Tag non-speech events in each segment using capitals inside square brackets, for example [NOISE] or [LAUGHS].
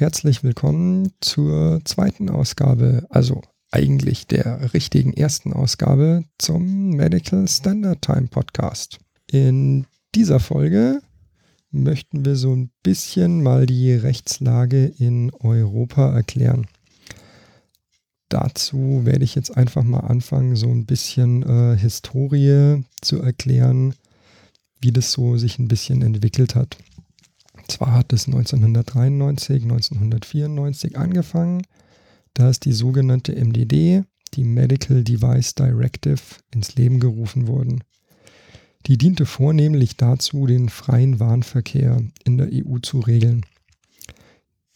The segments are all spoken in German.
herzlich willkommen zur zweiten Ausgabe, also eigentlich der richtigen ersten Ausgabe zum Medical Standard Time Podcast. In dieser Folge möchten wir so ein bisschen mal die Rechtslage in Europa erklären. Dazu werde ich jetzt einfach mal anfangen, so ein bisschen äh, Historie zu erklären, wie das so sich ein bisschen entwickelt hat. Zwar hat es 1993, 1994 angefangen, da ist die sogenannte MDD, die Medical Device Directive, ins Leben gerufen worden. Die diente vornehmlich dazu, den freien Warenverkehr in der EU zu regeln.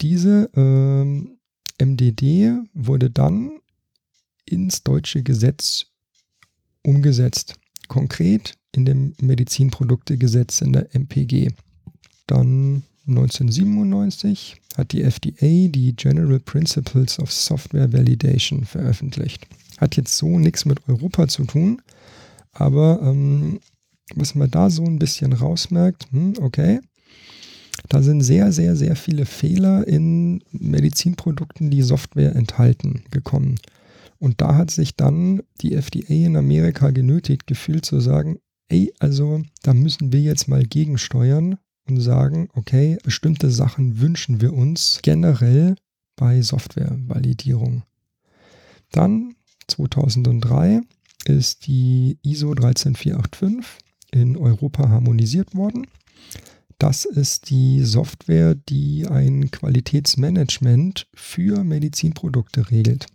Diese äh, MDD wurde dann ins deutsche Gesetz umgesetzt, konkret in dem Medizinproduktegesetz in der MPG. Dann 1997 hat die FDA die General Principles of Software Validation veröffentlicht. Hat jetzt so nichts mit Europa zu tun, aber ähm, was man da so ein bisschen rausmerkt, hm, okay, da sind sehr, sehr, sehr viele Fehler in Medizinprodukten, die Software enthalten, gekommen. Und da hat sich dann die FDA in Amerika genötigt gefühlt zu sagen, ey, also da müssen wir jetzt mal gegensteuern und sagen, okay, bestimmte Sachen wünschen wir uns generell bei Softwarevalidierung. Dann 2003 ist die ISO 13485 in Europa harmonisiert worden. Das ist die Software, die ein Qualitätsmanagement für Medizinprodukte regelt.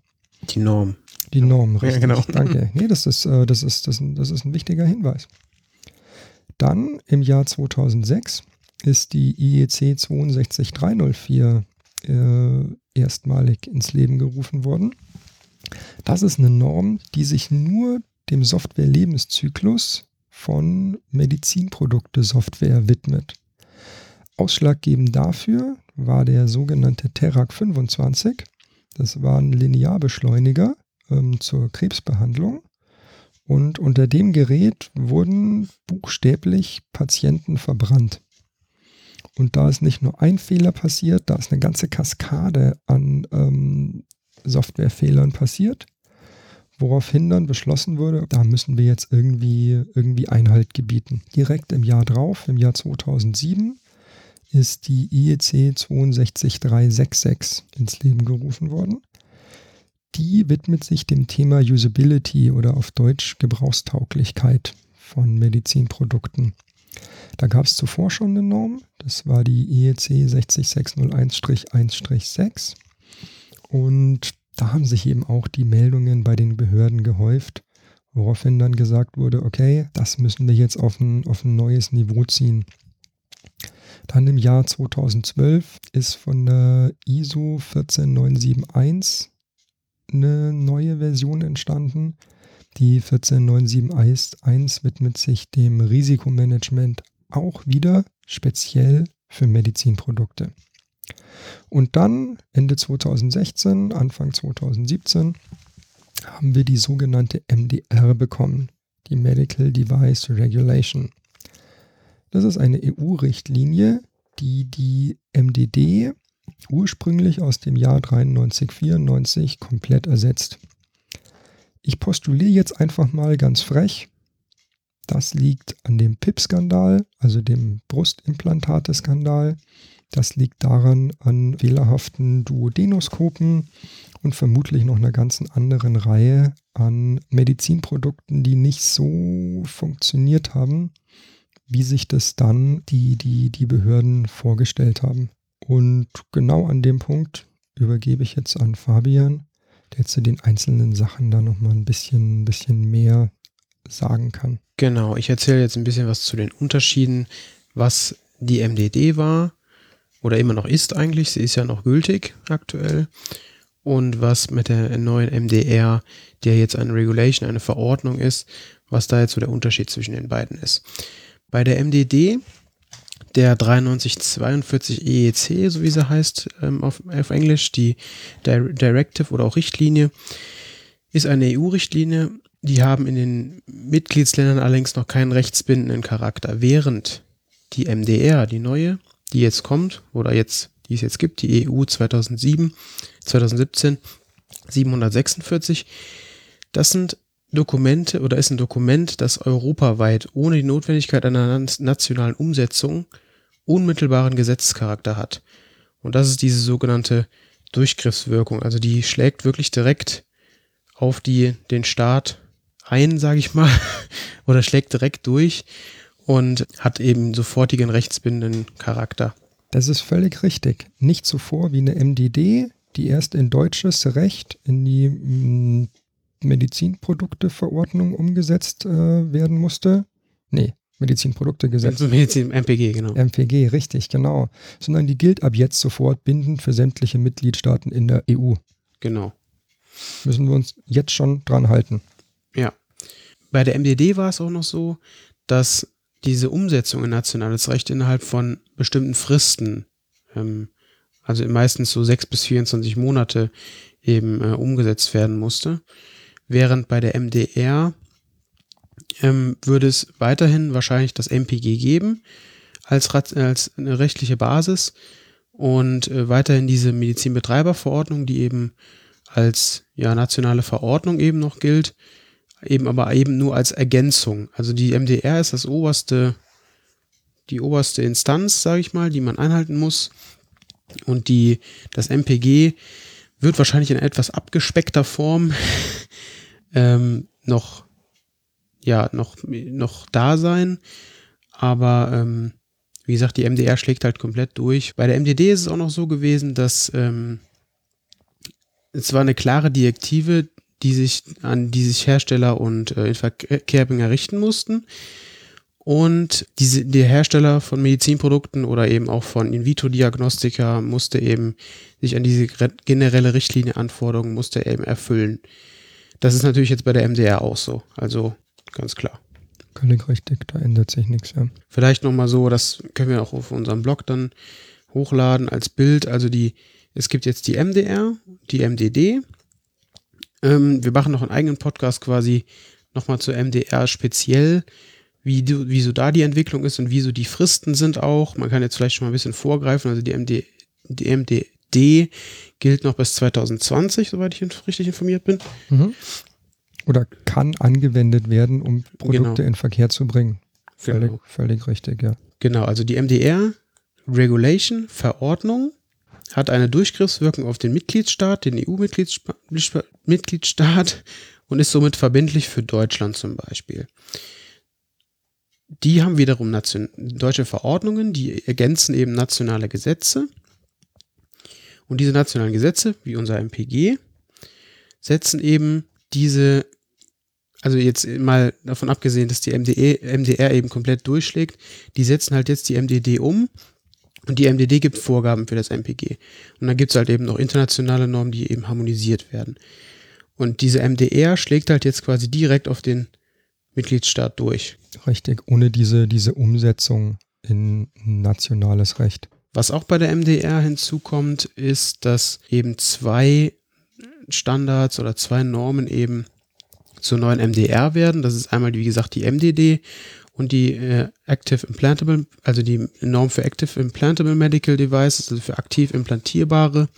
Die Norm. Die Norm, richtig. Ja, genau. Danke. Nee, das ist, äh, das, ist, das, das ist ein wichtiger Hinweis. Dann im Jahr 2006 ist die IEC 62304 äh, erstmalig ins Leben gerufen worden. Das ist eine Norm, die sich nur dem Software-Lebenszyklus von Medizinprodukte-Software widmet. Ausschlaggebend dafür war der sogenannte Terac 25. Das war ein Linearbeschleuniger ähm, zur Krebsbehandlung. Und unter dem Gerät wurden buchstäblich Patienten verbrannt. Und da ist nicht nur ein Fehler passiert, da ist eine ganze Kaskade an ähm, Softwarefehlern passiert woraufhin dann beschlossen wurde, da müssen wir jetzt irgendwie, irgendwie Einhalt gebieten. Direkt im Jahr drauf, im Jahr 2007, ist die IEC 62366 ins Leben gerufen worden. Die widmet sich dem Thema Usability oder auf Deutsch Gebrauchstauglichkeit von Medizinprodukten. Da gab es zuvor schon eine Norm, das war die IEC 60601-1-6 und da haben sich eben auch die Meldungen bei den Behörden gehäuft, woraufhin dann gesagt wurde, okay, das müssen wir jetzt auf ein, auf ein neues Niveau ziehen. Dann im Jahr 2012 ist von der ISO 14971 eine neue Version entstanden. Die 14971 widmet sich dem Risikomanagement auch wieder speziell für Medizinprodukte. Und dann Ende 2016, Anfang 2017 haben wir die sogenannte MDR bekommen, die Medical Device Regulation. Das ist eine EU-Richtlinie, die die MDD ursprünglich aus dem Jahr 93-94 komplett ersetzt. Ich postuliere jetzt einfach mal ganz frech, das liegt an dem PIP-Skandal, also dem Brustimplantate-Skandal, das liegt daran an fehlerhaften Duodenoskopen und vermutlich noch einer ganzen anderen Reihe an Medizinprodukten, die nicht so funktioniert haben, wie sich das dann die, die, die Behörden vorgestellt haben. Und genau an dem Punkt übergebe ich jetzt an Fabian, der zu den einzelnen Sachen da nochmal ein bisschen, bisschen mehr sagen kann. Genau, ich erzähle jetzt ein bisschen was zu den Unterschieden, was die MDD war, oder immer noch ist eigentlich, sie ist ja noch gültig aktuell. Und was mit der neuen MDR, der jetzt eine Regulation, eine Verordnung ist, was da jetzt so der Unterschied zwischen den beiden ist. Bei der MDD, der 9342 EEC, so wie sie heißt ähm, auf, auf Englisch, die Directive oder auch Richtlinie, ist eine EU-Richtlinie. Die haben in den Mitgliedsländern allerdings noch keinen rechtsbindenden Charakter, während die MDR, die neue, die jetzt kommt oder jetzt die es jetzt gibt, die EU 2007, 2017 746. Das sind Dokumente oder ist ein Dokument, das europaweit ohne die Notwendigkeit einer nationalen Umsetzung unmittelbaren Gesetzescharakter hat. Und das ist diese sogenannte Durchgriffswirkung. Also die schlägt wirklich direkt auf die, den Staat ein, sage ich mal, [LAUGHS] oder schlägt direkt durch und hat eben sofortigen rechtsbindenden Charakter. Das ist völlig richtig. Nicht zuvor wie eine MDD, die erst in deutsches Recht in die mm, Medizinprodukteverordnung umgesetzt äh, werden musste. Nee, Medizinproduktegesetz. Medizin, MPG, genau. MPG, richtig, genau. Sondern die gilt ab jetzt sofort bindend für sämtliche Mitgliedstaaten in der EU. Genau. Müssen wir uns jetzt schon dran halten. Ja. Bei der MDD war es auch noch so, dass diese Umsetzung in nationales Recht innerhalb von bestimmten Fristen, ähm, also meistens so sechs bis 24 Monate, eben äh, umgesetzt werden musste. Während bei der MDR ähm, würde es weiterhin wahrscheinlich das MPG geben als, als eine rechtliche Basis und äh, weiterhin diese Medizinbetreiberverordnung, die eben als ja, nationale Verordnung eben noch gilt, eben aber eben nur als Ergänzung. Also die MDR ist das oberste, die oberste Instanz, sage ich mal, die man einhalten muss. Und die, das MPG wird wahrscheinlich in etwas abgespeckter Form [LAUGHS] ähm, noch ja noch, noch da sein. Aber ähm, wie gesagt, die MDR schlägt halt komplett durch. Bei der MDD ist es auch noch so gewesen, dass ähm, es war eine klare Direktive, die sich an die sich Hersteller und äh, Verkehrbringer richten mussten. Und diese, der Hersteller von Medizinprodukten oder eben auch von In-vitro-Diagnostika musste eben sich an diese generelle Richtlinienanforderungen musste eben erfüllen. Das ist natürlich jetzt bei der MDR auch so. Also ganz klar. Völlig richtig, da ändert sich nichts. Ja. Vielleicht nochmal so, das können wir auch auf unserem Blog dann hochladen als Bild. Also die, es gibt jetzt die MDR, die MDD. Ähm, wir machen noch einen eigenen Podcast quasi nochmal zur MDR speziell, wie, du, wie so da die Entwicklung ist und wie so die Fristen sind auch. Man kann jetzt vielleicht schon mal ein bisschen vorgreifen. Also die, MD, die MDD gilt noch bis 2020, soweit ich richtig informiert bin. Mhm oder kann angewendet werden, um Produkte genau. in Verkehr zu bringen. Völlig, genau. völlig richtig, ja. Genau, also die MDR Regulation, Verordnung, hat eine Durchgriffswirkung auf den Mitgliedstaat, den EU-Mitgliedstaat und ist somit verbindlich für Deutschland zum Beispiel. Die haben wiederum deutsche Verordnungen, die ergänzen eben nationale Gesetze. Und diese nationalen Gesetze, wie unser MPG, setzen eben diese also jetzt mal davon abgesehen, dass die MDE, MDR eben komplett durchschlägt, die setzen halt jetzt die MDD um und die MDD gibt Vorgaben für das MPG. Und dann gibt es halt eben noch internationale Normen, die eben harmonisiert werden. Und diese MDR schlägt halt jetzt quasi direkt auf den Mitgliedstaat durch. Richtig, ohne diese, diese Umsetzung in nationales Recht. Was auch bei der MDR hinzukommt, ist, dass eben zwei Standards oder zwei Normen eben zur neuen MDR werden. Das ist einmal, wie gesagt, die MDD und die äh, Active Implantable, also die Norm für Active Implantable Medical Devices, also für aktiv implantierbare.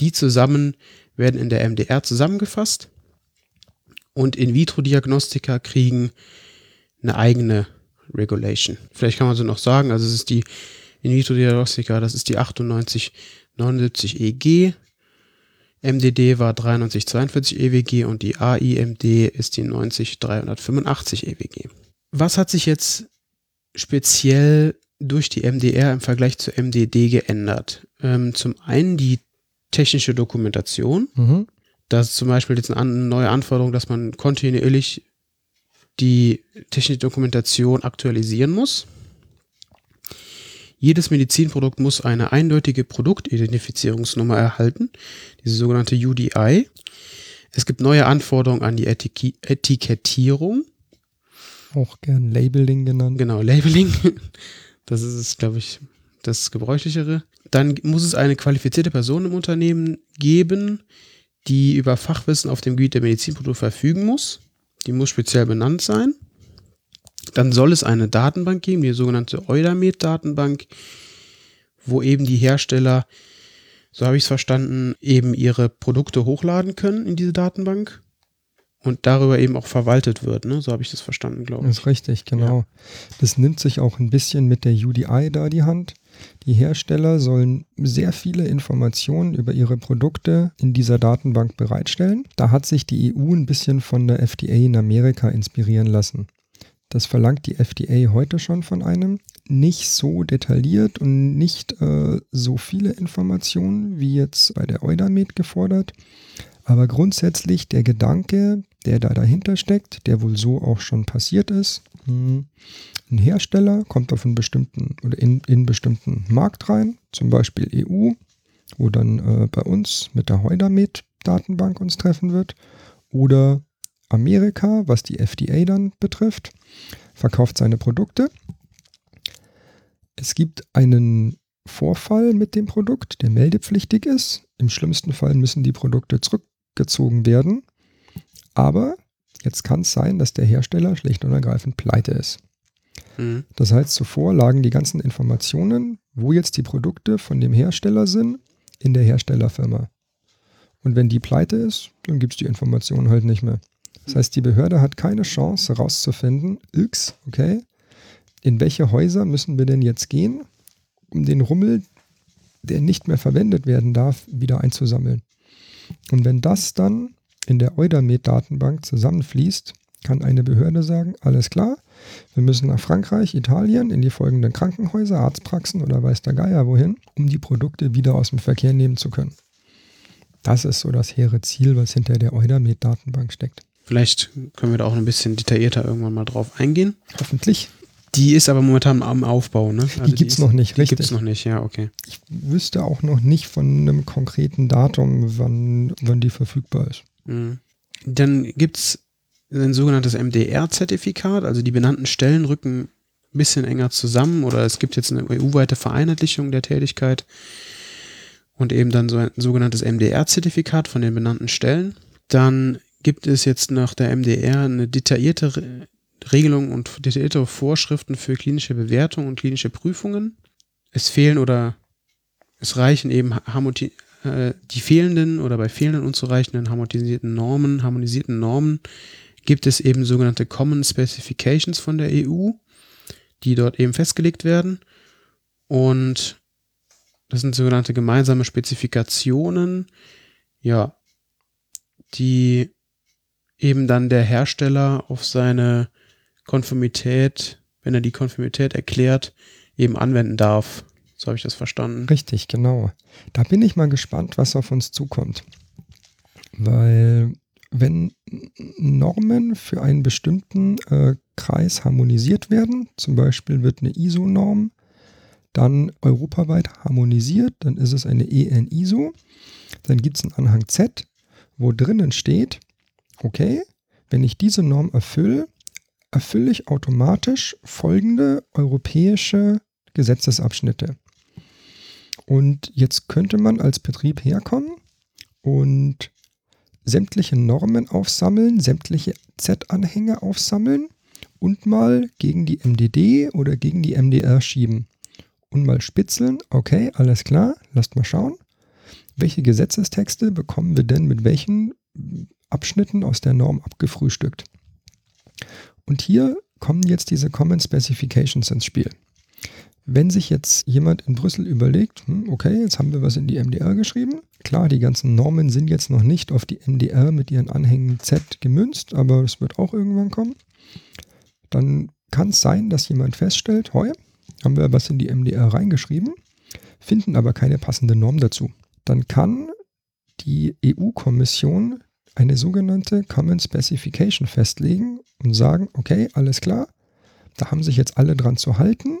Die zusammen werden in der MDR zusammengefasst und In-vitro-Diagnostika kriegen eine eigene Regulation. Vielleicht kann man so noch sagen, also es ist die In-vitro-Diagnostika, das ist die 9879 EG, MDD war 9342 EWG und die AIMD ist die 90385 EWG. Was hat sich jetzt speziell durch die MDR im Vergleich zur MDD geändert? Ähm, zum einen die technische Dokumentation. Mhm. Da ist zum Beispiel jetzt eine neue Anforderung, dass man kontinuierlich die technische Dokumentation aktualisieren muss. Jedes Medizinprodukt muss eine eindeutige Produktidentifizierungsnummer erhalten, diese sogenannte UDI. Es gibt neue Anforderungen an die Etik Etikettierung. Auch gern Labeling genannt. Genau, Labeling. Das ist, glaube ich, das Gebräuchlichere. Dann muss es eine qualifizierte Person im Unternehmen geben, die über Fachwissen auf dem Gebiet der Medizinprodukte verfügen muss. Die muss speziell benannt sein. Dann soll es eine Datenbank geben, die sogenannte Eudamed-Datenbank, wo eben die Hersteller, so habe ich es verstanden, eben ihre Produkte hochladen können in diese Datenbank und darüber eben auch verwaltet wird. Ne? So habe ich das verstanden, glaube ich. Das ist richtig, genau. Ja. Das nimmt sich auch ein bisschen mit der UDI da die Hand. Die Hersteller sollen sehr viele Informationen über ihre Produkte in dieser Datenbank bereitstellen. Da hat sich die EU ein bisschen von der FDA in Amerika inspirieren lassen. Das verlangt die FDA heute schon von einem. Nicht so detailliert und nicht äh, so viele Informationen wie jetzt bei der Eudamed gefordert. Aber grundsätzlich der Gedanke, der da dahinter steckt, der wohl so auch schon passiert ist. Hm, ein Hersteller kommt auf einen bestimmten oder in, in einen bestimmten Markt rein, zum Beispiel EU, wo dann äh, bei uns mit der Heudamed-Datenbank uns treffen wird, oder Amerika, was die FDA dann betrifft, verkauft seine Produkte. Es gibt einen Vorfall mit dem Produkt, der meldepflichtig ist. Im schlimmsten Fall müssen die Produkte zurückgezogen werden. Aber jetzt kann es sein, dass der Hersteller schlicht und ergreifend pleite ist. Mhm. Das heißt, zuvor lagen die ganzen Informationen, wo jetzt die Produkte von dem Hersteller sind, in der Herstellerfirma. Und wenn die pleite ist, dann gibt es die Informationen halt nicht mehr. Das heißt, die Behörde hat keine Chance herauszufinden, X, okay, in welche Häuser müssen wir denn jetzt gehen, um den Rummel, der nicht mehr verwendet werden darf, wieder einzusammeln. Und wenn das dann in der Eudamed-Datenbank zusammenfließt, kann eine Behörde sagen, alles klar, wir müssen nach Frankreich, Italien, in die folgenden Krankenhäuser, Arztpraxen oder weiß der Geier wohin, um die Produkte wieder aus dem Verkehr nehmen zu können. Das ist so das hehre Ziel, was hinter der Eudamed-Datenbank steckt. Vielleicht können wir da auch ein bisschen detaillierter irgendwann mal drauf eingehen. Hoffentlich. Die ist aber momentan am Aufbau, ne? Also die gibt es noch nicht, die richtig. Die gibt es noch nicht, ja, okay. Ich wüsste auch noch nicht von einem konkreten Datum, wann, wann die verfügbar ist. Mhm. Dann gibt es ein sogenanntes MDR-Zertifikat, also die benannten Stellen rücken ein bisschen enger zusammen oder es gibt jetzt eine EU-weite Vereinheitlichung der Tätigkeit und eben dann so ein sogenanntes MDR-Zertifikat von den benannten Stellen. Dann gibt es jetzt nach der MDR eine detaillierte Regelung und detaillierte Vorschriften für klinische Bewertung und klinische Prüfungen. Es fehlen oder es reichen eben äh, die fehlenden oder bei fehlenden unzureichenden harmonisierten Normen, harmonisierten Normen gibt es eben sogenannte Common Specifications von der EU, die dort eben festgelegt werden. Und das sind sogenannte gemeinsame Spezifikationen, ja, die eben dann der Hersteller auf seine Konformität, wenn er die Konformität erklärt, eben anwenden darf. So habe ich das verstanden. Richtig, genau. Da bin ich mal gespannt, was auf uns zukommt. Weil wenn Normen für einen bestimmten äh, Kreis harmonisiert werden, zum Beispiel wird eine ISO-Norm dann europaweit harmonisiert, dann ist es eine EN-ISO, dann gibt es einen Anhang Z, wo drinnen steht, okay, wenn ich diese Norm erfülle, erfülle ich automatisch folgende europäische Gesetzesabschnitte. Und jetzt könnte man als Betrieb herkommen und sämtliche Normen aufsammeln, sämtliche Z-Anhänge aufsammeln und mal gegen die MDD oder gegen die MDR schieben. Und mal spitzeln, okay, alles klar, lasst mal schauen. Welche Gesetzestexte bekommen wir denn mit welchen Abschnitten aus der Norm abgefrühstückt? Und hier kommen jetzt diese Common Specifications ins Spiel. Wenn sich jetzt jemand in Brüssel überlegt, hm, okay, jetzt haben wir was in die MDR geschrieben. Klar, die ganzen Normen sind jetzt noch nicht auf die MDR mit ihren Anhängen Z gemünzt, aber es wird auch irgendwann kommen. Dann kann es sein, dass jemand feststellt, heu, haben wir was in die MDR reingeschrieben, finden aber keine passende Norm dazu. Dann kann die EU-Kommission eine sogenannte Common Specification festlegen und sagen, okay, alles klar, da haben sich jetzt alle dran zu halten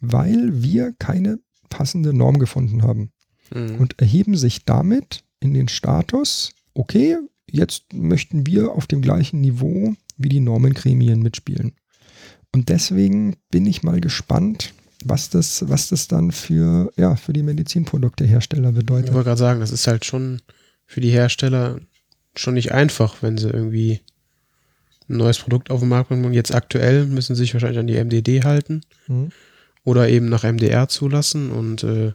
weil wir keine passende Norm gefunden haben. Mhm. Und erheben sich damit in den Status, okay, jetzt möchten wir auf dem gleichen Niveau wie die Normengremien mitspielen. Und deswegen bin ich mal gespannt, was das, was das dann für, ja, für die Medizinproduktehersteller bedeutet. Ich wollte gerade sagen, das ist halt schon für die Hersteller schon nicht einfach, wenn sie irgendwie ein neues Produkt auf den Markt bringen. Und jetzt aktuell müssen sie sich wahrscheinlich an die MDD halten. Mhm. oder eben nach MDR zulassen und äh,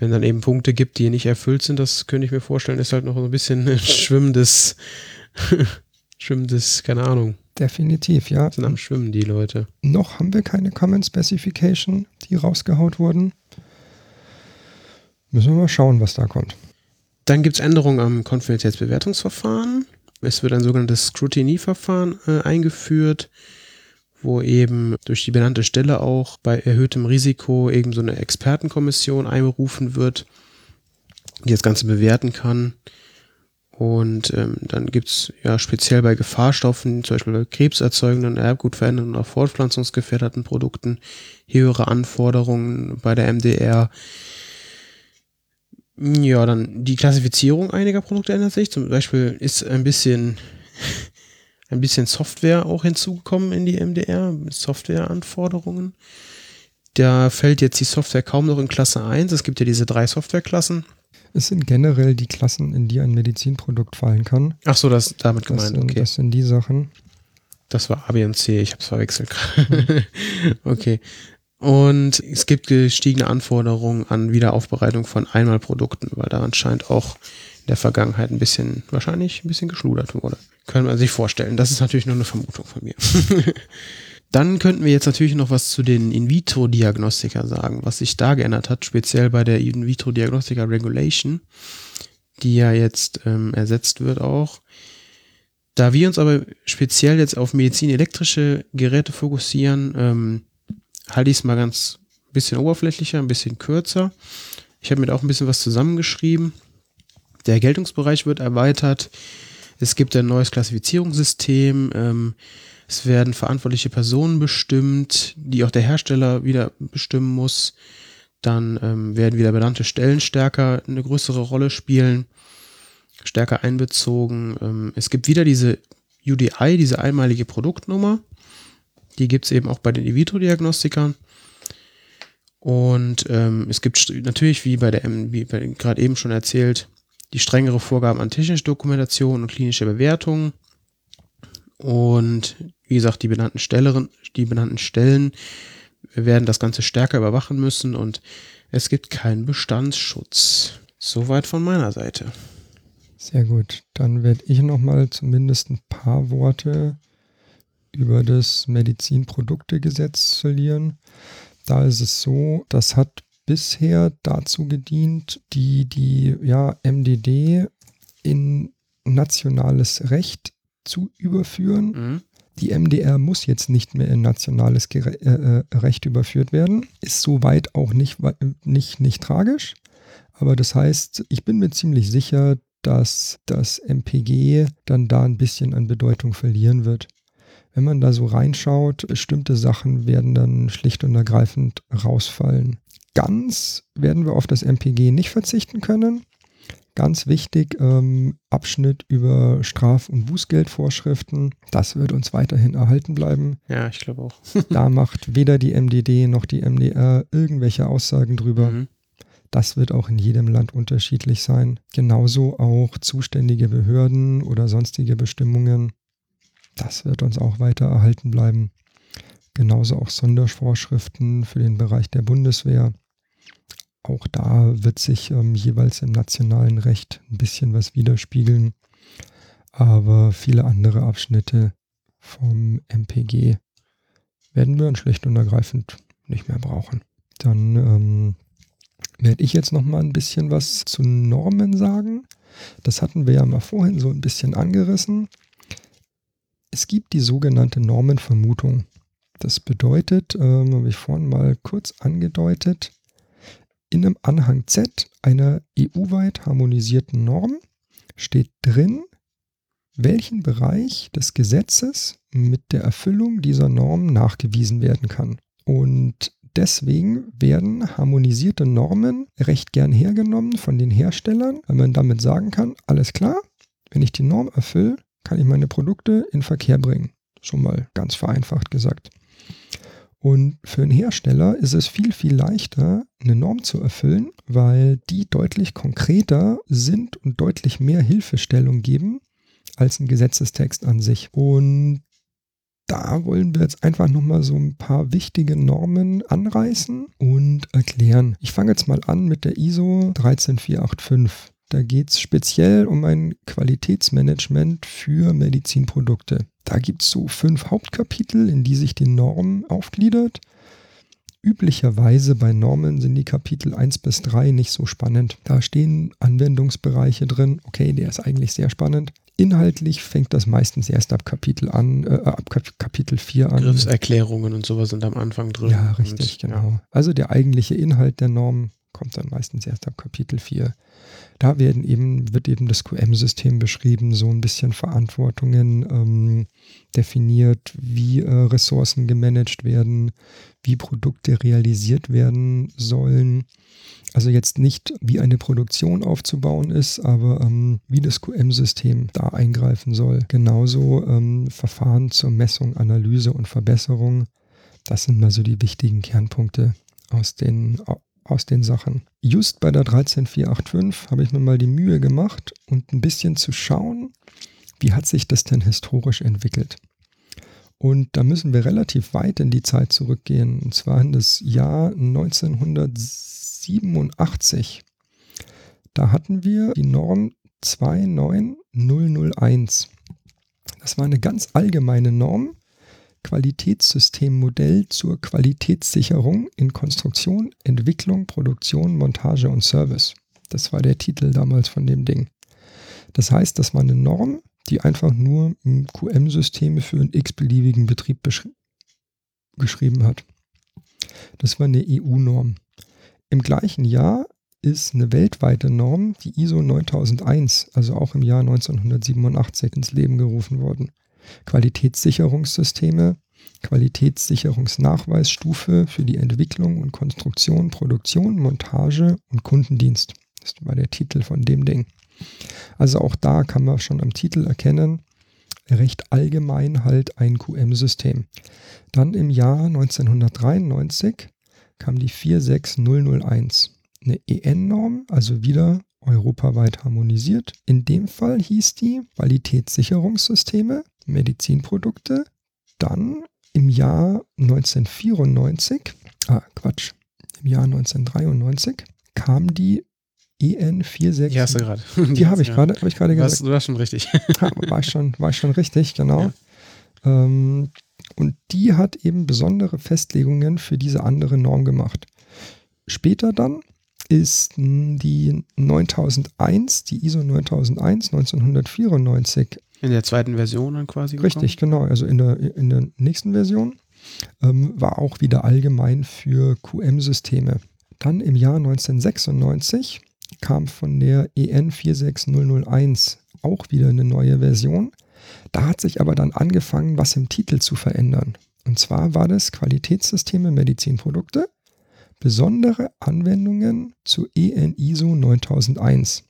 wenn dann eben Punkte gibt, die nicht erfüllt sind, das könnte ich mir vorstellen, ist halt noch so ein bisschen ein [LAUGHS] schwimmendes, schwimmendes, keine Ahnung. Definitiv, ja. Sind am Schwimmen die Leute. Noch haben wir keine Common Specification, die rausgehaut wurden. Müssen wir mal schauen, was da kommt. Dann gibt es Änderungen am Konfidentialitätsbewertungsverfahren. Es wird ein sogenanntes Scrutiny-Verfahren äh, eingeführt, wo eben durch die benannte Stelle auch bei erhöhtem Risiko eben so eine Expertenkommission einberufen wird, die das Ganze bewerten kann. Und ähm, dann gibt es ja speziell bei Gefahrstoffen, zum Beispiel bei krebserzeugenden, erbgutverändernden oder fortpflanzungsgefährdeten Produkten, höhere Anforderungen bei der MDR. Ja, dann die Klassifizierung einiger Produkte ändert sich. Zum Beispiel ist ein bisschen, [LAUGHS] ein bisschen Software auch hinzugekommen in die MDR, Softwareanforderungen. Da fällt jetzt die Software kaum noch in Klasse 1. Es gibt ja diese drei Softwareklassen. Es sind generell die Klassen, in die ein Medizinprodukt fallen kann. Ach so, das ist damit gemeint. Das sind, okay. das sind die Sachen. Das war A, B und C, ich habe es verwechselt. [LAUGHS] okay. Und es gibt gestiegene Anforderungen an Wiederaufbereitung von Einmalprodukten, weil da anscheinend auch in der Vergangenheit ein bisschen, wahrscheinlich ein bisschen geschludert wurde. Können wir sich vorstellen. Das ist natürlich nur eine Vermutung von mir. [LAUGHS] Dann könnten wir jetzt natürlich noch was zu den In-vitro-Diagnostika sagen, was sich da geändert hat, speziell bei der In-vitro-Diagnostika Regulation, die ja jetzt ähm, ersetzt wird auch. Da wir uns aber speziell jetzt auf medizinelektrische Geräte fokussieren, ähm, halte ich es mal ganz bisschen oberflächlicher, ein bisschen kürzer. Ich habe mir da auch ein bisschen was zusammengeschrieben. Der Geltungsbereich wird erweitert. Es gibt ein neues Klassifizierungssystem. Ähm, es werden verantwortliche Personen bestimmt, die auch der Hersteller wieder bestimmen muss. Dann ähm, werden wieder benannte Stellen stärker eine größere Rolle spielen, stärker einbezogen. Ähm, es gibt wieder diese UDI, diese einmalige Produktnummer. Die gibt es eben auch bei den In-vitro-Diagnostikern. Und ähm, es gibt natürlich, wie bei der, gerade eben schon erzählt, die strengere Vorgaben an technische Dokumentation und klinische Bewertung. Und wie gesagt, die benannten, Stelleren, die benannten Stellen werden das Ganze stärker überwachen müssen und es gibt keinen Bestandsschutz. Soweit von meiner Seite. Sehr gut. Dann werde ich nochmal zumindest ein paar Worte über das Medizinproduktegesetz verlieren. Da ist es so, das hat bisher dazu gedient, die, die ja, MDD in nationales Recht zu überführen. Mhm. Die MDR muss jetzt nicht mehr in nationales Gere äh, äh, Recht überführt werden. Ist soweit auch nicht, nicht, nicht tragisch. Aber das heißt, ich bin mir ziemlich sicher, dass das MPG dann da ein bisschen an Bedeutung verlieren wird. Wenn man da so reinschaut, bestimmte Sachen werden dann schlicht und ergreifend rausfallen. Ganz werden wir auf das MPG nicht verzichten können. Ganz wichtig, ähm, Abschnitt über Straf- und Bußgeldvorschriften. Das wird uns weiterhin erhalten bleiben. Ja, ich glaube auch. [LAUGHS] [LAUGHS] da macht weder die MDD noch die MDR irgendwelche Aussagen drüber. Mhm. Das wird auch in jedem Land unterschiedlich sein. Genauso auch zuständige Behörden oder sonstige Bestimmungen. Das wird uns auch weiter erhalten bleiben. Genauso auch Sondervorschriften für den Bereich der Bundeswehr. Auch da wird sich ähm, jeweils im nationalen Recht ein bisschen was widerspiegeln. Aber viele andere Abschnitte vom MPG werden wir schlicht und ergreifend nicht mehr brauchen. Dann ähm, werde ich jetzt noch mal ein bisschen was zu Normen sagen. Das hatten wir ja mal vorhin so ein bisschen angerissen. Es gibt die sogenannte Normenvermutung. Das bedeutet, ähm, habe ich vorhin mal kurz angedeutet, in einem Anhang Z einer EU-weit harmonisierten Norm steht drin, welchen Bereich des Gesetzes mit der Erfüllung dieser Norm nachgewiesen werden kann. Und deswegen werden harmonisierte Normen recht gern hergenommen von den Herstellern, weil man damit sagen kann, alles klar, wenn ich die Norm erfülle, kann ich meine Produkte in Verkehr bringen. Schon mal ganz vereinfacht gesagt. Und für einen Hersteller ist es viel, viel leichter, eine Norm zu erfüllen, weil die deutlich konkreter sind und deutlich mehr Hilfestellung geben als ein Gesetzestext an sich. Und da wollen wir jetzt einfach nochmal so ein paar wichtige Normen anreißen und erklären. Ich fange jetzt mal an mit der ISO 13485. Da geht es speziell um ein Qualitätsmanagement für Medizinprodukte. Da gibt es so fünf Hauptkapitel, in die sich die Norm aufgliedert. Üblicherweise bei Normen sind die Kapitel 1 bis 3 nicht so spannend. Da stehen Anwendungsbereiche drin. Okay, der ist eigentlich sehr spannend. Inhaltlich fängt das meistens erst ab Kapitel an, äh, ab Kapitel 4 an. Begriffserklärungen und sowas sind am Anfang drin. Ja, richtig, und, genau. Ja. Also der eigentliche Inhalt der Norm kommt dann meistens erst ab Kapitel 4. Da werden eben, wird eben das QM-System beschrieben, so ein bisschen Verantwortungen ähm, definiert, wie äh, Ressourcen gemanagt werden, wie Produkte realisiert werden sollen. Also jetzt nicht, wie eine Produktion aufzubauen ist, aber ähm, wie das QM-System da eingreifen soll. Genauso ähm, Verfahren zur Messung, Analyse und Verbesserung. Das sind mal so die wichtigen Kernpunkte aus den aus den Sachen. Just bei der 13485 habe ich mir mal die Mühe gemacht und ein bisschen zu schauen, wie hat sich das denn historisch entwickelt. Und da müssen wir relativ weit in die Zeit zurückgehen, und zwar in das Jahr 1987. Da hatten wir die Norm 29001. Das war eine ganz allgemeine Norm, Qualitätssystemmodell zur Qualitätssicherung in Konstruktion, Entwicklung, Produktion, Montage und Service. Das war der Titel damals von dem Ding. Das heißt, das war eine Norm, die einfach nur QM-Systeme für einen x-beliebigen Betrieb geschrieben hat. Das war eine EU-Norm. Im gleichen Jahr ist eine weltweite Norm, die ISO 9001, also auch im Jahr 1987 ins Leben gerufen worden. Qualitätssicherungssysteme, Qualitätssicherungsnachweisstufe für die Entwicklung und Konstruktion, Produktion, Montage und Kundendienst. Das war der Titel von dem Ding. Also auch da kann man schon am Titel erkennen, recht allgemein halt ein QM-System. Dann im Jahr 1993 kam die 46001, eine EN-Norm, also wieder europaweit harmonisiert. In dem Fall hieß die Qualitätssicherungssysteme Medizinprodukte. Dann im Jahr 1994, ah Quatsch, im Jahr 1993 kam die EN 46. Die hast du gerade. Die, die habe ich gerade hab gesagt. Warst, du warst schon richtig. war, ich schon, war ich schon richtig, genau. Ja. Ähm, und die hat eben besondere Festlegungen für diese andere Norm gemacht. Später dann ist die 9001, die ISO 9001 1994 in der zweiten Version dann quasi gekommen? Richtig, genau. Also in der, in der nächsten Version ähm, war auch wieder allgemein für QM-Systeme. Dann im Jahr 1996 kam von der EN 46001 auch wieder eine neue Version. Da hat sich aber dann angefangen, was im Titel zu verändern. Und zwar war das Qualitätssysteme Medizinprodukte, besondere Anwendungen zu EN ISO 9001.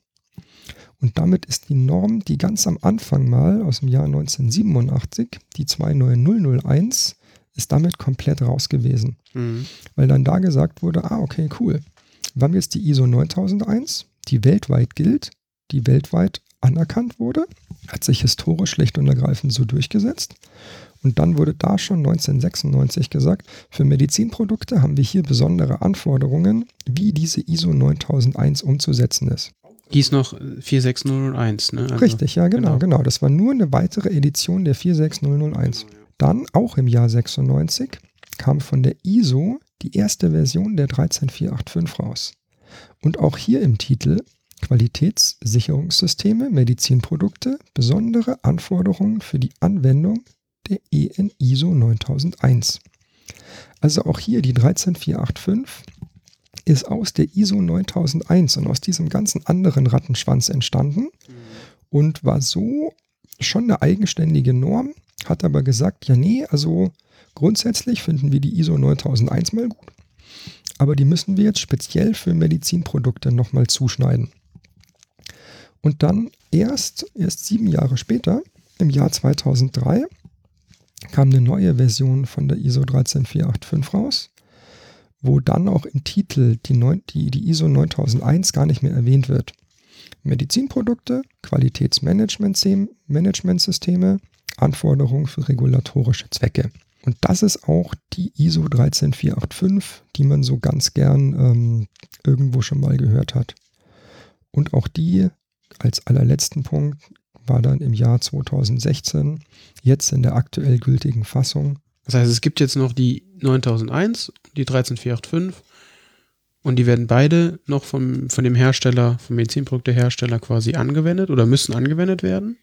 Und damit ist die Norm, die ganz am Anfang mal aus dem Jahr 1987, die 29001, ist damit komplett raus gewesen. Mhm. Weil dann da gesagt wurde, ah, okay, cool. Wir haben jetzt die ISO 9001, die weltweit gilt, die weltweit anerkannt wurde, hat sich historisch schlicht und ergreifend so durchgesetzt. Und dann wurde da schon 1996 gesagt, für Medizinprodukte haben wir hier besondere Anforderungen, wie diese ISO 9001 umzusetzen ist. Hieß noch 46001, ne? Also, Richtig, ja, genau, genau, genau. Das war nur eine weitere Edition der 46001. Dann, auch im Jahr 96, kam von der ISO die erste Version der 13485 raus. Und auch hier im Titel Qualitätssicherungssysteme, Medizinprodukte, besondere Anforderungen für die Anwendung der EN ISO 9001. Also auch hier die 13485 ist aus der ISO 9001 und aus diesem ganzen anderen Rattenschwanz entstanden und war so schon eine eigenständige Norm, hat aber gesagt, ja nee, also grundsätzlich finden wir die ISO 9001 mal gut, aber die müssen wir jetzt speziell für Medizinprodukte nochmal zuschneiden. Und dann erst, erst sieben Jahre später, im Jahr 2003, kam eine neue Version von der ISO 13485 raus wo dann auch im Titel die, 9, die, die ISO 9001 gar nicht mehr erwähnt wird. Medizinprodukte, Qualitätsmanagementsysteme, Anforderungen für regulatorische Zwecke. Und das ist auch die ISO 13485, die man so ganz gern ähm, irgendwo schon mal gehört hat. Und auch die als allerletzten Punkt war dann im Jahr 2016, jetzt in der aktuell gültigen Fassung. Das heißt, es gibt jetzt noch die 9001, die 13485 und die werden beide noch vom, von dem Hersteller, vom Medizinproduktehersteller quasi angewendet oder müssen angewendet werden?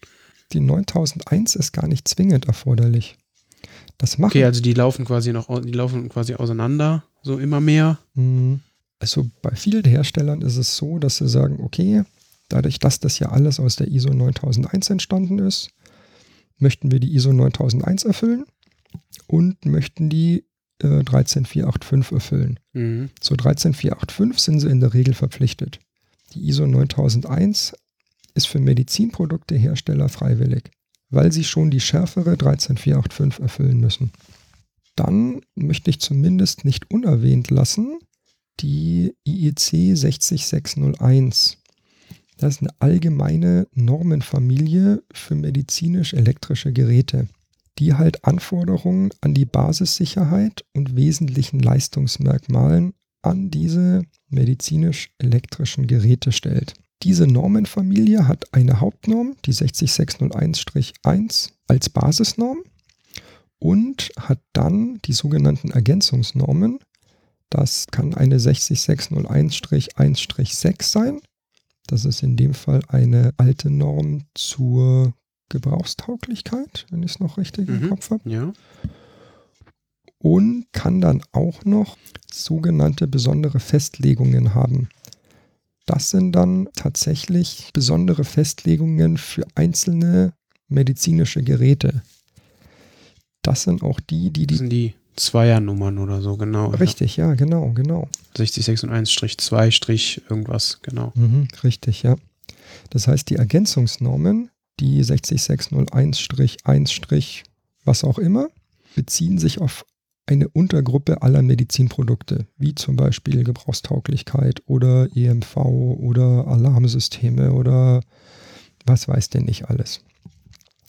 Die 9001 ist gar nicht zwingend erforderlich. Das machen. Okay, also die laufen quasi noch, die laufen quasi auseinander, so immer mehr. Mhm. Also bei vielen Herstellern ist es so, dass sie sagen, okay, dadurch, dass das ja alles aus der ISO 9001 entstanden ist, möchten wir die ISO 9001 erfüllen und möchten die äh, 13485 erfüllen. Mhm. Zu 13485 sind sie in der Regel verpflichtet. Die ISO 9001 ist für Medizinproduktehersteller freiwillig weil sie schon die schärfere 13485 erfüllen müssen. Dann möchte ich zumindest nicht unerwähnt lassen die IEC 60601. Das ist eine allgemeine Normenfamilie für medizinisch-elektrische Geräte, die halt Anforderungen an die Basissicherheit und wesentlichen Leistungsmerkmalen an diese medizinisch-elektrischen Geräte stellt. Diese Normenfamilie hat eine Hauptnorm, die 60601-1 als Basisnorm und hat dann die sogenannten Ergänzungsnormen. Das kann eine 60601-1-6 sein. Das ist in dem Fall eine alte Norm zur Gebrauchstauglichkeit, wenn ich es noch richtig Mhm. im Kopf habe. Ja. Und kann dann auch noch sogenannte besondere Festlegungen haben. Das sind dann tatsächlich besondere Festlegungen für einzelne medizinische Geräte. Das sind auch die, die Das die. sind die Zweiernummern oder so, genau. Richtig, ja, genau, genau. Ja. 60601-2- irgendwas, genau. Mhm, richtig, ja. Das heißt, die Ergänzungsnormen, die 60601-1- was auch immer, beziehen sich auf eine Untergruppe aller Medizinprodukte, wie zum Beispiel Gebrauchstauglichkeit oder EMV oder Alarmsysteme oder was weiß denn nicht alles.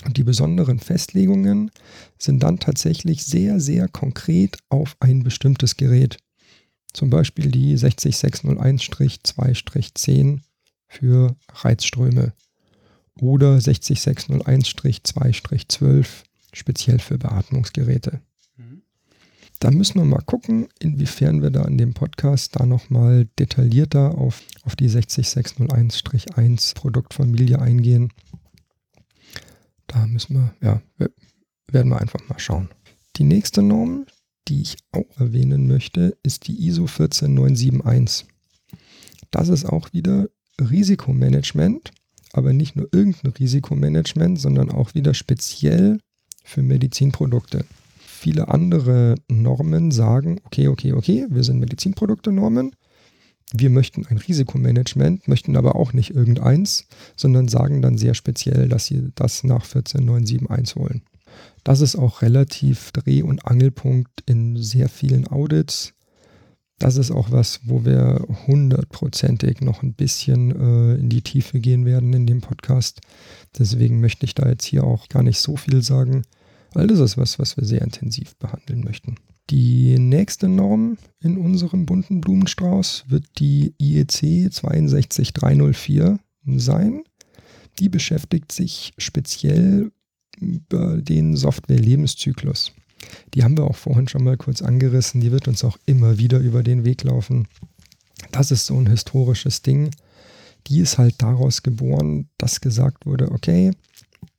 Und die besonderen Festlegungen sind dann tatsächlich sehr, sehr konkret auf ein bestimmtes Gerät. Zum Beispiel die 60601-2-10 für Reizströme oder 60601-2-12 speziell für Beatmungsgeräte. Mhm. Da müssen wir mal gucken, inwiefern wir da in dem Podcast da nochmal detaillierter auf, auf die 60601-1 Produktfamilie eingehen. Da müssen wir, ja, werden wir einfach mal schauen. Die nächste Norm, die ich auch erwähnen möchte, ist die ISO 14971. Das ist auch wieder Risikomanagement, aber nicht nur irgendein Risikomanagement, sondern auch wieder speziell für Medizinprodukte viele andere Normen sagen, okay, okay, okay, wir sind Medizinprodukte-Normen, wir möchten ein Risikomanagement, möchten aber auch nicht irgendeins, sondern sagen dann sehr speziell, dass sie das nach 14971 holen. Das ist auch relativ Dreh- und Angelpunkt in sehr vielen Audits. Das ist auch was, wo wir hundertprozentig noch ein bisschen äh, in die Tiefe gehen werden in dem Podcast. Deswegen möchte ich da jetzt hier auch gar nicht so viel sagen weil das ist was, was wir sehr intensiv behandeln möchten. Die nächste Norm in unserem bunten Blumenstrauß wird die E IEC 62304 sein. Die beschäftigt sich speziell über den Software-Lebenszyklus. Die haben wir auch vorhin schon mal kurz angerissen. Die wird uns auch immer wieder über den Weg laufen. Das ist so ein historisches Ding. Die ist halt daraus geboren, dass gesagt wurde, okay,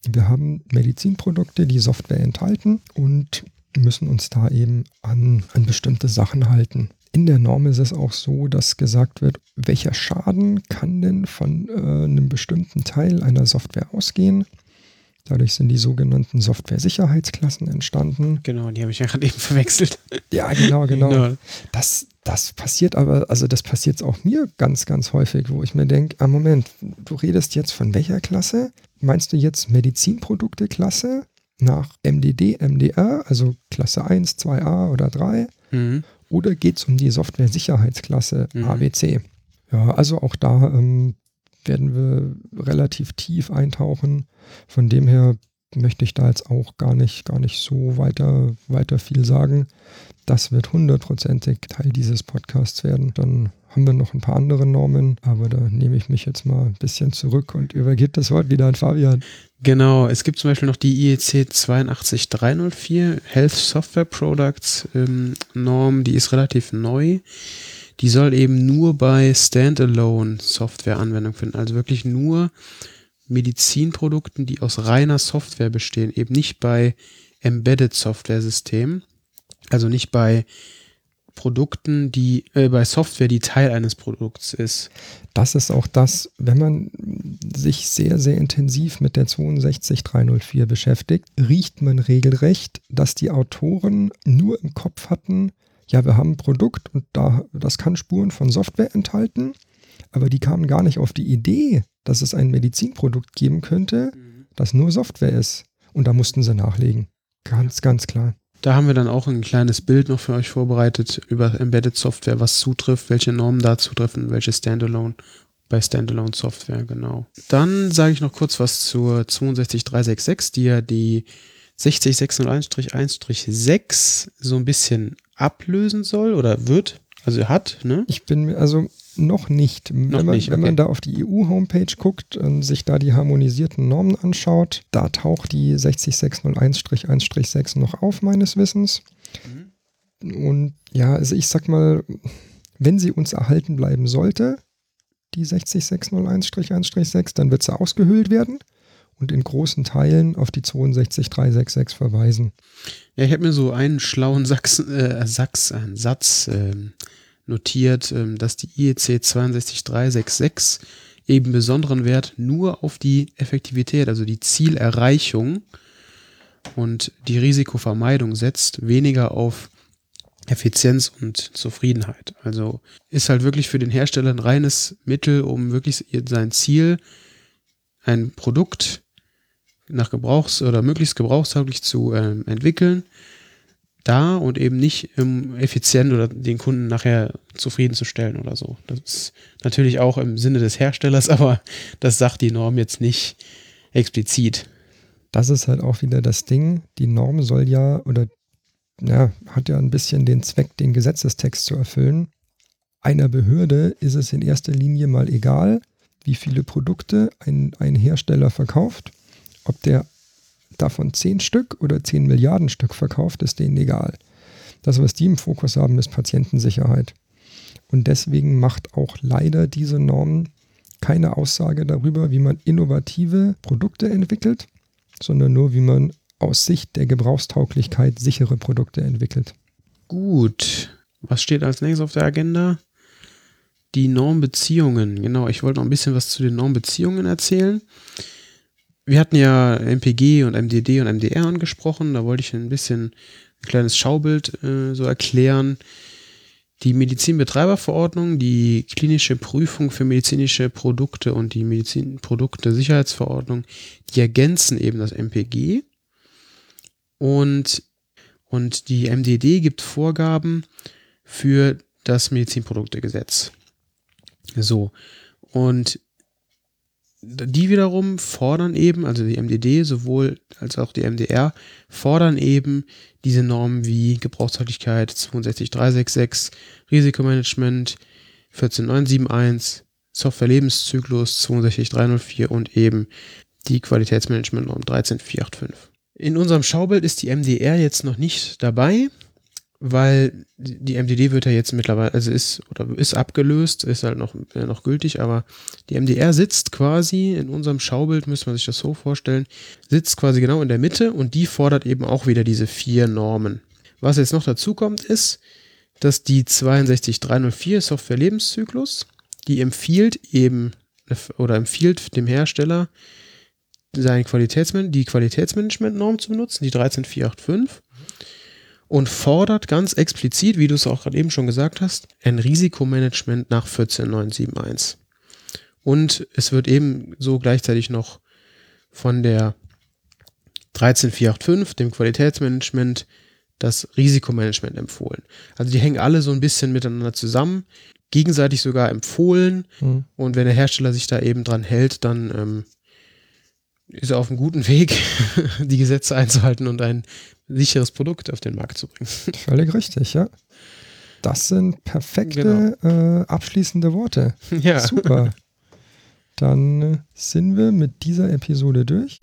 wir haben Medizinprodukte, die Software enthalten und müssen uns da eben an, an bestimmte Sachen halten. In der Norm ist es auch so, dass gesagt wird, welcher Schaden kann denn von äh, einem bestimmten Teil einer Software ausgehen. Dadurch sind die sogenannten Software-Sicherheitsklassen entstanden. Genau, die habe ich ja gerade eben verwechselt. Ja, genau, genau. [LAUGHS] Genau. Das, das passiert aber, also das passiert auch mir ganz, ganz häufig, wo ich mir denke, ah Moment, du redest jetzt von welcher Klasse? Meinst du jetzt Medizinprodukte-Klasse nach MDD, MDR, also Klasse 1, 2a oder 3? Mhm. Oder geht es um die Software-Sicherheitsklasse Mhm. ABC? Ja, also auch da ähm, werden wir relativ tief eintauchen. Von dem her möchte ich da jetzt auch gar nicht, gar nicht so weiter, weiter viel sagen. Das wird hundertprozentig Teil dieses Podcasts werden. Dann haben wir noch ein paar andere Normen, aber da nehme ich mich jetzt mal ein bisschen zurück und übergebe das Wort wieder an Fabian. Genau, es gibt zum Beispiel noch die IEC 82304 Health Software Products ähm, Norm, die ist relativ neu. Die soll eben nur bei Standalone Software Anwendung finden, also wirklich nur Medizinprodukten, die aus reiner Software bestehen, eben nicht bei Embedded Software Systemen, also nicht bei Produkten, die äh, bei Software, die Teil eines Produkts ist. Das ist auch das, wenn man sich sehr, sehr intensiv mit der 62304 beschäftigt, riecht man regelrecht, dass die Autoren nur im Kopf hatten, ja, wir haben ein Produkt und da, das kann Spuren von Software enthalten, aber die kamen gar nicht auf die Idee, dass es ein Medizinprodukt geben könnte, mhm. das nur Software ist. Und da mussten sie nachlegen. Ganz, ganz klar. Da haben wir dann auch ein kleines Bild noch für euch vorbereitet über Embedded Software, was zutrifft, welche Normen da zutreffen, welche Standalone bei Standalone Software, genau. Dann sage ich noch kurz was zur 62366, die ja die 60601-1-6 so ein bisschen ablösen soll oder wird, also hat, ne? Ich bin, also noch nicht. Noch wenn man, nicht, okay. wenn man da auf die EU-Homepage guckt und sich da die harmonisierten Normen anschaut, da taucht die 60601-1-6 noch auf, meines Wissens. Mhm. Und ja, also ich sag mal, wenn sie uns erhalten bleiben sollte, die 60601-1-6, dann wird sie ausgehöhlt werden und in großen Teilen auf die 62366 verweisen. Ja, ich habe mir so einen schlauen Sachs, äh, Sachs, äh, Satz äh, notiert, ähm, dass die IEC 62366 eben besonderen Wert nur auf die Effektivität, also die Zielerreichung und die Risikovermeidung setzt, weniger auf Effizienz und Zufriedenheit. Also ist halt wirklich für den Hersteller ein reines Mittel, um wirklich sein Ziel, ein Produkt nach Gebrauchs- oder möglichst gebrauchstauglich zu äh, entwickeln, da und eben nicht um effizient oder den Kunden nachher zufriedenzustellen oder so. Das ist natürlich auch im Sinne des Herstellers, [LAUGHS] aber das sagt die Norm jetzt nicht explizit. Das ist halt auch wieder das Ding. Die Norm soll ja oder ja, hat ja ein bisschen den Zweck, den Gesetzestext zu erfüllen. Einer Behörde ist es in erster Linie mal egal, wie viele Produkte ein, ein Hersteller verkauft. Ob der davon 10 Stück oder 10 Milliarden Stück verkauft, ist denen egal. Das, was die im Fokus haben, ist Patientensicherheit. Und deswegen macht auch leider diese Norm keine Aussage darüber, wie man innovative Produkte entwickelt, sondern nur, wie man aus Sicht der Gebrauchstauglichkeit sichere Produkte entwickelt. Gut. Was steht als nächstes auf der Agenda? Die Normbeziehungen. Genau, ich wollte noch ein bisschen was zu den Normbeziehungen erzählen wir hatten ja MPG und MDD und MDR angesprochen. Da wollte ich ein bisschen ein kleines Schaubild äh, so erklären. Die Medizinbetreiberverordnung, die klinische Prüfung für medizinische Produkte und die Medizinprodukte-Sicherheitsverordnung, die ergänzen eben das MPG. Und, und die MDD gibt Vorgaben für das Medizinproduktegesetz. So. Und die wiederum fordern eben, also die MDD sowohl als auch die MDR, fordern eben diese Normen wie Gebrauchstauglichkeit 62366, Risikomanagement 14971, Software-Lebenszyklus 62304 und eben die Qualitätsmanagement-Norm 13485. In unserem Schaubild ist die MDR jetzt noch nicht dabei weil die MDD wird ja jetzt mittlerweile, also ist oder ist abgelöst, ist halt noch, äh, noch gültig, aber die MDR sitzt quasi in unserem Schaubild, müsste man sich das so vorstellen, sitzt quasi genau in der Mitte und die fordert eben auch wieder diese vier Normen. Was jetzt noch dazu kommt, ist, dass die 62304 Software Lebenszyklus, die empfiehlt eben oder empfiehlt dem Hersteller, seine Qualitätsman die Qualitätsmanagement-Norm zu benutzen, die 13485 und fordert ganz explizit, wie du es auch gerade eben schon gesagt hast, ein Risikomanagement nach 14971. Und es wird eben so gleichzeitig noch von der 13485, dem Qualitätsmanagement, das Risikomanagement empfohlen. Also die hängen alle so ein bisschen miteinander zusammen, gegenseitig sogar empfohlen. Mhm. Und wenn der Hersteller sich da eben dran hält, dann ähm, ist auf einem guten Weg, [LAUGHS] die Gesetze einzuhalten und ein sicheres Produkt auf den Markt zu bringen. Völlig richtig, ja. Das sind perfekte genau. äh, abschließende Worte. [LAUGHS] Ja. Super. Dann äh, sind wir mit dieser Episode durch.